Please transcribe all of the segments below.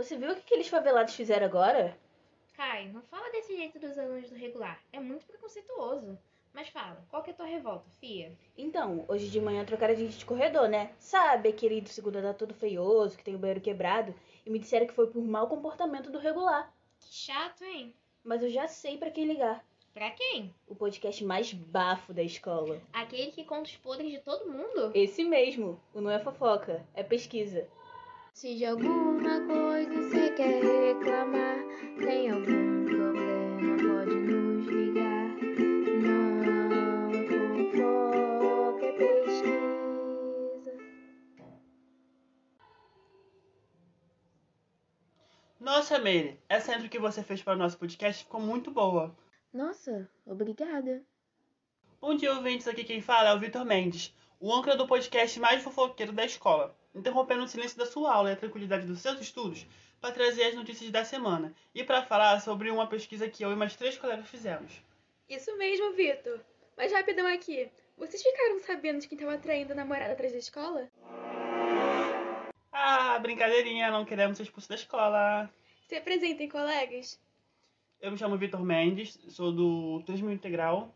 Você viu o que aqueles favelados fizeram agora? Kai, não fala desse jeito dos alunos do regular. É muito preconceituoso. Mas fala, qual que é a tua revolta, fia? Então, hoje de manhã trocaram a gente de corredor, né? Sabe, aquele do segundo andar todo feioso, que tem o banheiro quebrado, e me disseram que foi por mau comportamento do regular. Que chato, hein? Mas eu já sei pra quem ligar. Pra quem? O podcast mais bafo da escola. Aquele que conta os podres de todo mundo? Esse mesmo. O Não é Fofoca, é pesquisa. Se de alguma coisa você quer reclamar, tem algum problema, pode nos ligar. Não é fofoca, é pesquisa. Nossa, Meire, essa intro que você fez para o nosso podcast ficou muito boa. Nossa, obrigada. Bom dia, ouvintes. Aqui quem fala é o Vitor Mendes, o âncora do podcast mais fofoqueiro da escola, interrompendo o silêncio da sua aula e a tranquilidade dos seus estudos para trazer as notícias da semana e para falar sobre uma pesquisa que eu e mais três colegas fizemos. Isso mesmo, Vitor. Mas rapidão aqui. Vocês ficaram sabendo de quem estava traindo a namorada atrás da escola? Ah, brincadeirinha, não queremos ser expulsos da escola. Se apresentem, colegas. Eu me chamo Vitor Mendes, sou do Turismo Integral.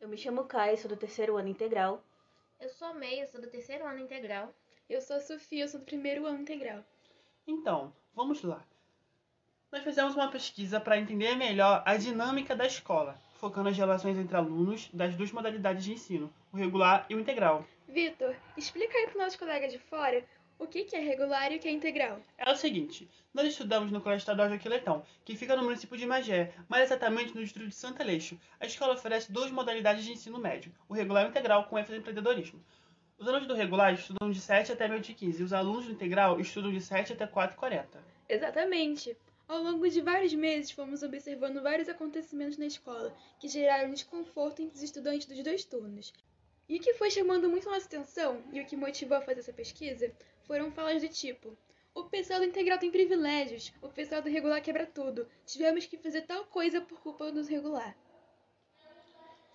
Eu me chamo Kai, sou do terceiro ano integral. Eu sou a Meia, sou do terceiro ano integral. Eu sou a Sofia, eu sou do primeiro ano integral. Então, vamos lá. Nós fizemos uma pesquisa para entender melhor a dinâmica da escola, focando as relações entre alunos das duas modalidades de ensino, o regular e o integral. Vitor, explica aí para nossos colegas de fora o que que é regular e o que é integral. É o seguinte, nós estudamos no Colégio Estadual Joaquim Letão, que fica no município de Magé, mais exatamente no distrito de Santa Aleixo. A escola oferece duas modalidades de ensino médio, o regular e o integral, com ênfase em empreendedorismo. Os alunos do regular estudam de 7 até meio de 15 e os alunos do integral estudam de 7 até 4h40. Exatamente. Ao longo de vários meses, fomos observando vários acontecimentos na escola que geraram desconforto entre os estudantes dos dois turnos. E o que foi chamando muito nossa atenção e o que motivou a fazer essa pesquisa foram falas do tipo: o pessoal do integral tem privilégios, o pessoal do regular quebra tudo, tivemos que fazer tal coisa por culpa do regular.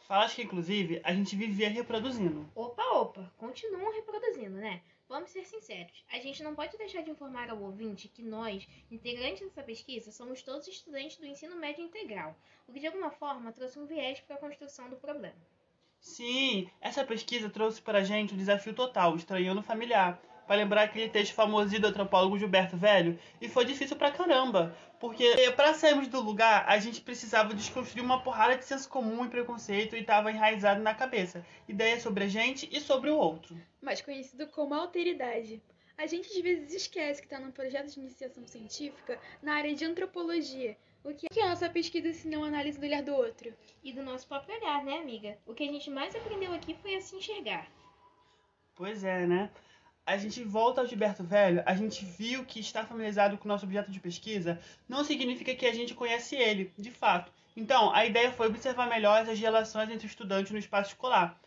Falas que, inclusive, a gente vivia reproduzindo. Opa, opa, continuam reproduzindo, né? Vamos ser sinceros, a gente não pode deixar de informar ao ouvinte que nós, integrantes dessa pesquisa, somos todos estudantes do ensino médio integral, o que de alguma forma trouxe um viés para a construção do problema. Sim, essa pesquisa trouxe para a gente o desafio total, estranhando o familiar, para lembrar aquele texto famosinho do antropólogo Gilberto Velho, e foi difícil pra caramba, porque para sairmos do lugar, a gente precisava desconstruir uma porrada de senso comum e preconceito e estava enraizado na cabeça, ideias sobre a gente e sobre o outro. mais conhecido como alteridade. A gente às vezes esquece que está num projeto de iniciação científica na área de antropologia. O que é a nossa pesquisa se não análise do olhar do outro? E do nosso próprio olhar, né, amiga? O que a gente mais aprendeu aqui foi a se enxergar. Pois é, né? A gente volta ao Gilberto Velho, a gente viu que estar familiarizado com o nosso objeto de pesquisa não significa que a gente conhece ele, de fato. Então, a ideia foi observar melhor as relações entre estudantes no espaço escolar.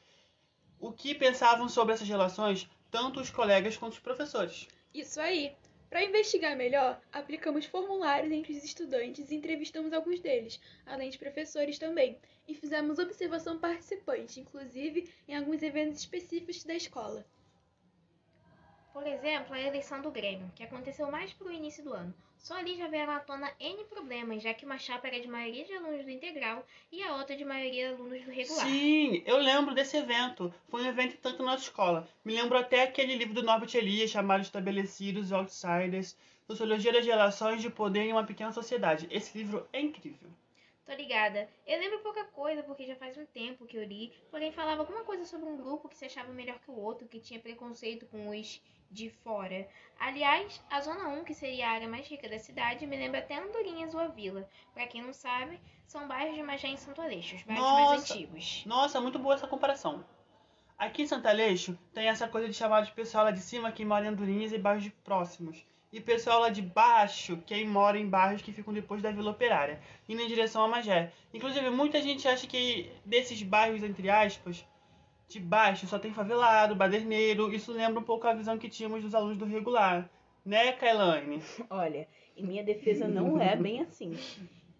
O que pensavam sobre essas relações, tanto os colegas quanto os professores. Isso aí! Para investigar melhor, aplicamos formulários entre os estudantes e entrevistamos alguns deles, além de professores também, e fizemos observação participante, inclusive em alguns eventos específicos da escola. Por exemplo, a eleição do Grêmio, que aconteceu mais pro início do ano. Só ali já vieram à tona N problemas, já que uma chapa era de maioria de alunos do integral e a outra de maioria de alunos do regular. Sim, eu lembro desse evento. Foi um evento tanto na nossa escola. Me lembro até aquele livro do Norbert Elias chamado Estabelecidos e Outsiders, Sociologia das Relações de Poder em uma Pequena Sociedade. Esse livro é incrível. Tô ligada. Eu lembro pouca coisa porque já faz um tempo que eu li, porém falava alguma coisa sobre um grupo que se achava melhor que o outro, que tinha preconceito com os de fora. Aliás, a Zona 1, que seria a área mais rica da cidade, me lembra até Andorinhas ou a Vila. Pra quem não sabe, são bairros de Magé em Santo Aleixo, os bairros mais Nossa. antigos. Nossa, muito boa essa comparação. Aqui em Santa Aleixo tem essa coisa de chamar de pessoal lá de cima quem mora em Andorinhas e bairros de próximos. E pessoal lá de baixo, quem mora em bairros que ficam depois da Vila Operária, indo em direção a Magé. Inclusive, muita gente acha que desses bairros, entre aspas, de baixo só tem favelado, baderneiro. Isso lembra um pouco a visão que tínhamos dos alunos do regular. Né, Kailane? Olha, em minha defesa não é bem assim.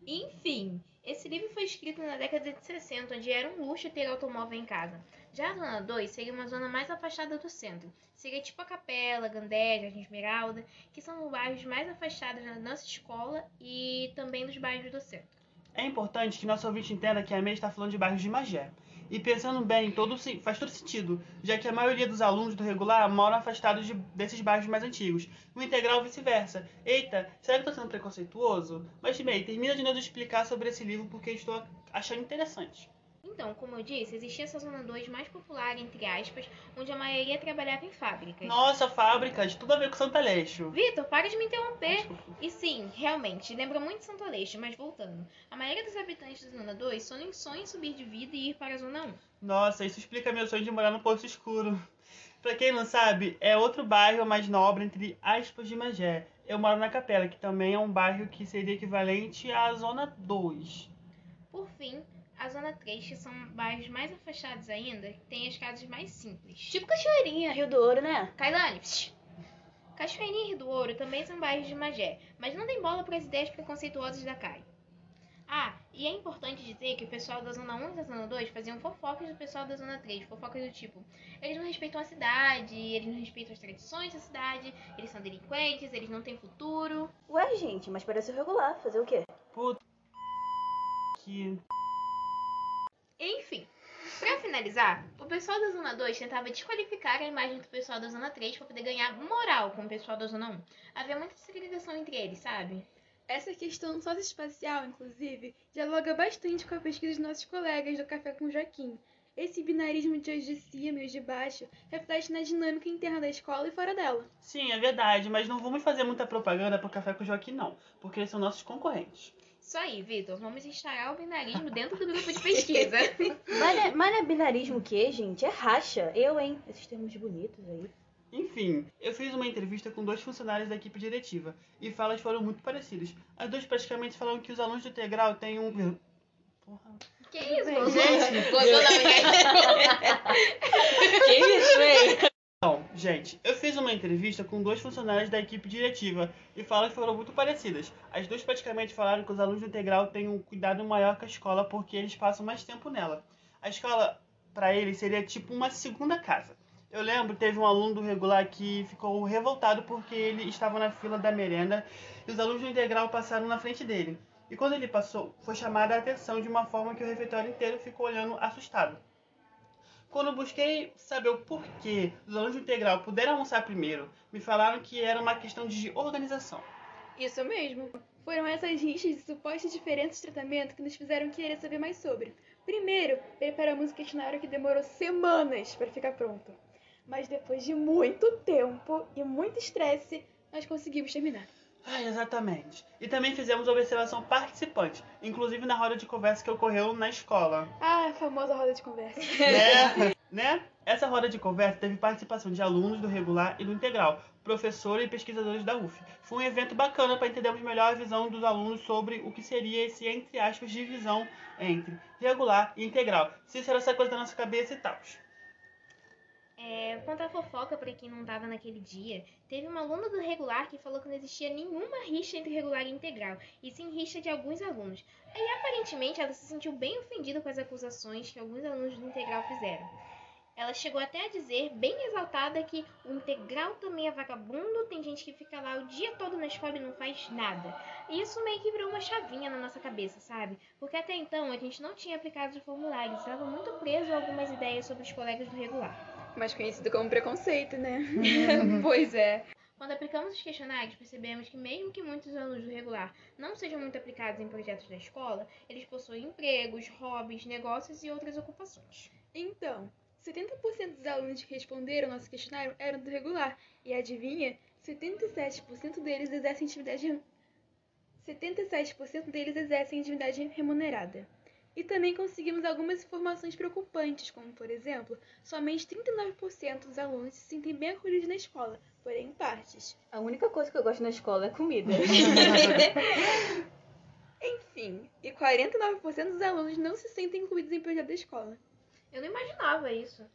Enfim, Esse livro foi escrito na década de 60, onde era um luxo ter automóvel em casa. Já a Zona 2 seria uma zona mais afastada do centro. Seria tipo a Capela, Gandé, Jardim Esmeralda, que são os bairros mais afastados da nossa escola e também dos bairros do centro. É importante que nosso ouvinte entenda que a MEI está falando de bairros de Magé. E pensando bem, todo, faz todo sentido, já que a maioria dos alunos do regular moram afastados de- desses bairros mais antigos. No integral, vice-versa. Eita, será que tô sendo preconceituoso? Mas, MEI, termina de nos explicar sobre esse livro porque estou achando interessante. Então, como eu disse, existia essa Zona 2 mais popular, entre aspas, onde a maioria trabalhava em fábricas. Nossa, fábricas, tudo a ver com Santa Aleixo. Vitor, para de me interromper! Desculpa. E sim, realmente, lembra muito Santo Aleixo, mas voltando. A maioria dos habitantes da Zona 2 sonham, sonham em subir de vida e ir para a Zona 1. Nossa, isso explica meu sonho de morar no Poço Escuro. Pra quem não sabe, é outro bairro mais nobre, entre aspas, de Magé. Eu moro na Capela, que também é um bairro que seria equivalente à Zona 2. Por fim, a Zona 3, que são bairros mais afastados ainda, tem as casas mais simples. Tipo Cachoeirinha, Rio do Ouro, né? Kailane. Cachoeirinha e Rio do Ouro também são bairros de Magé, mas não tem bola para as ideias preconceituosas da CAI. Ah, e é importante dizer que o pessoal da Zona 1 e da Zona 2 faziam fofocas do pessoal da Zona 3, fofocas do tipo, eles não respeitam a cidade, eles não respeitam as tradições da cidade, eles são delinquentes, eles não têm futuro. Ué, gente, mas parece regular. Fazer o quê? Puta que. Enfim, pra finalizar, o pessoal da Zona 2 tentava desqualificar a imagem do pessoal da Zona 3 pra poder ganhar moral com o pessoal da Zona 1. Havia muita segregação entre eles, sabe? Essa questão socioespacial, inclusive, dialoga bastante com a pesquisa dos nossos colegas do Café com Joaquim. Esse binarismo de hoje de cima e os de baixo reflete na dinâmica interna da escola e fora dela. Sim, é verdade, mas não vamos fazer muita propaganda pro Café com Joaquim, não, porque eles são nossos concorrentes. Isso aí, Vitor. Vamos instaurar o binarismo dentro do grupo de pesquisa. Mas é, mas é binarismo o quê, gente? É racha. Eu, hein? Esses termos bonitos aí. Enfim, eu fiz uma entrevista com dois funcionários da equipe diretiva e falas foram muito parecidas. As duas praticamente falaram que os alunos do integral têm um. Porra. que isso? Gente. Gozou na minha Que isso, hein? Então, gente, eu fiz uma entrevista com dois funcionários da equipe diretiva e falas foram muito parecidas. As duas praticamente falaram que os alunos do integral têm um cuidado maior com a escola porque eles passam mais tempo nela. A escola, para eles, seria tipo uma segunda casa. Eu lembro, teve um aluno do regular que ficou revoltado porque ele estava na fila da merenda e os alunos do integral passaram na frente dele. E quando ele passou, foi chamada a atenção de uma forma que o refeitório inteiro ficou olhando assustado. Quando busquei saber o porquê os alunos do integral puderam almoçar primeiro, me falaram que era uma questão de organização. Isso mesmo. Foram essas rixas e supostas diferenças de tratamento que nos fizeram querer saber mais sobre. Primeiro, preparamos um questionário que demorou semanas para ficar pronto. Mas depois de muito tempo e muito estresse, nós conseguimos terminar. Ah, exatamente. E também fizemos observação participante, inclusive na roda de conversa que ocorreu na escola. Ah, a famosa roda de conversa. Né? né? Essa roda de conversa teve participação de alunos do regular e do integral, professores e pesquisadores da UF. Foi um evento bacana para entendermos melhor a visão dos alunos sobre o que seria esse, entre aspas, divisão entre regular e integral. Se isso era essa coisa da nossa cabeça e tal. É, contar fofoca pra quem não tava naquele dia. Teve uma aluna do regular que falou que não existia nenhuma rixa entre regular e integral, e sim rixa de alguns alunos. E aparentemente ela se sentiu bem ofendida com as acusações que alguns alunos do integral fizeram. Ela chegou até a dizer, bem exaltada, que o integral também é vagabundo, tem gente que fica lá o dia todo na escola e não faz nada. E isso meio que virou uma chavinha na nossa cabeça, sabe? Porque até então a gente não tinha aplicado os formulários, estava muito preso a algumas ideias sobre os colegas do regular. Mais conhecido como preconceito, né? pois é. Quando aplicamos os questionários, percebemos que mesmo que muitos alunos do regular não sejam muito aplicados em projetos da escola, eles possuem empregos, hobbies, negócios e outras ocupações. Então, 70% dos alunos que responderam ao nosso questionário eram do regular. E adivinha? 77% deles exercem atividade rem- 77% deles exercem atividade remunerada. E também conseguimos algumas informações preocupantes, como por exemplo, somente 39% dos alunos se sentem bem acolhidos na escola, porém em partes. A única coisa que eu gosto na escola é comida. Enfim, e 49% dos alunos não se sentem incluídos em projeto da escola. Eu não imaginava isso.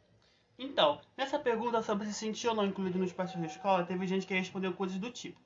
Então, nessa pergunta sobre se sentir ou não incluído no espaço da escola, teve gente que respondeu coisas do tipo: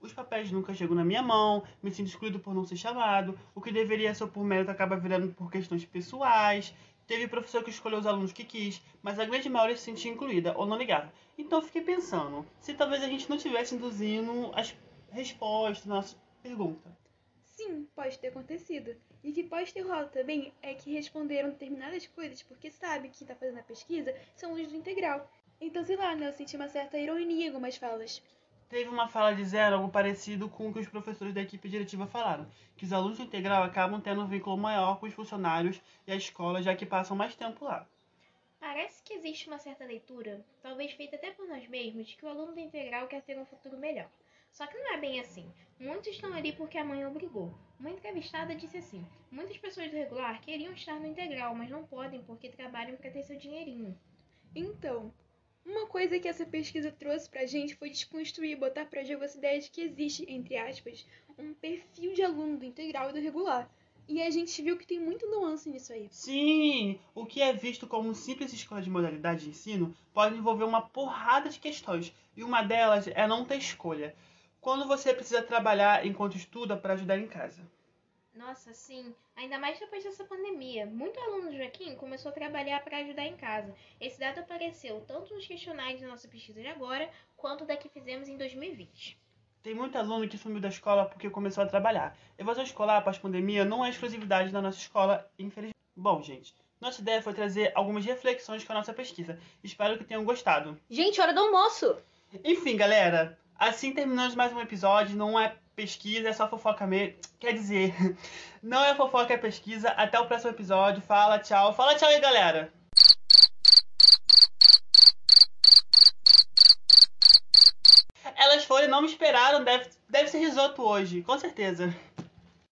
Os papéis nunca chegam na minha mão, me sinto excluído por não ser chamado, o que deveria ser por mérito acaba virando por questões pessoais. Teve professor que escolheu os alunos que quis, mas a grande maioria se sentia incluída ou não ligava. Então eu fiquei pensando, se talvez a gente não estivesse induzindo as respostas na nossa pergunta. Sim, pode ter acontecido. E o que pode ter rolado também é que responderam determinadas coisas porque sabe que quem tá fazendo a pesquisa são alunos do integral. Então, sei lá, né? Eu senti uma certa ironia em algumas falas. Teve uma fala de zero algo parecido com o que os professores da equipe diretiva falaram, que os alunos do integral acabam tendo um vínculo maior com os funcionários e a escola, já que passam mais tempo lá. Parece que existe uma certa leitura, talvez feita até por nós mesmos, de que o aluno do integral quer ter um futuro melhor. Só que não é bem assim. Muitos estão ali porque a mãe obrigou. Uma entrevistada disse assim: muitas pessoas do regular queriam estar no integral, mas não podem porque trabalham para ter seu dinheirinho. Então, uma coisa que essa pesquisa trouxe pra gente foi desconstruir e botar pra jogo essa ideia de que existe, entre aspas, um perfil de aluno do integral e do regular. E a gente viu que tem muito nuance nisso aí. Sim, o que é visto como simples escola de modalidade de ensino pode envolver uma porrada de questões, e uma delas é não ter escolha. Quando você precisa trabalhar enquanto estuda para ajudar em casa. Nossa, sim. Ainda mais depois dessa pandemia. Muito aluno do Joaquim começou a trabalhar para ajudar em casa. Esse dado apareceu tanto nos questionários da nossa pesquisa de agora, quanto da que fizemos em 2020. Tem muito aluno que sumiu da escola porque começou a trabalhar. Evasão escolar após pandemia não é exclusividade da nossa escola, infelizmente. Bom, gente, nossa ideia foi trazer algumas reflexões com a nossa pesquisa. Espero que tenham gostado. Gente, hora do almoço! Enfim, galera, assim terminamos mais um episódio. Não é pesquisa, é só fofoca mesmo. Quer dizer, não é fofoca, é pesquisa. Até o próximo episódio. Fala, tchau. Fala tchau aí, galera. Elas foram não me esperaram. Deve, deve ser risoto hoje, com certeza.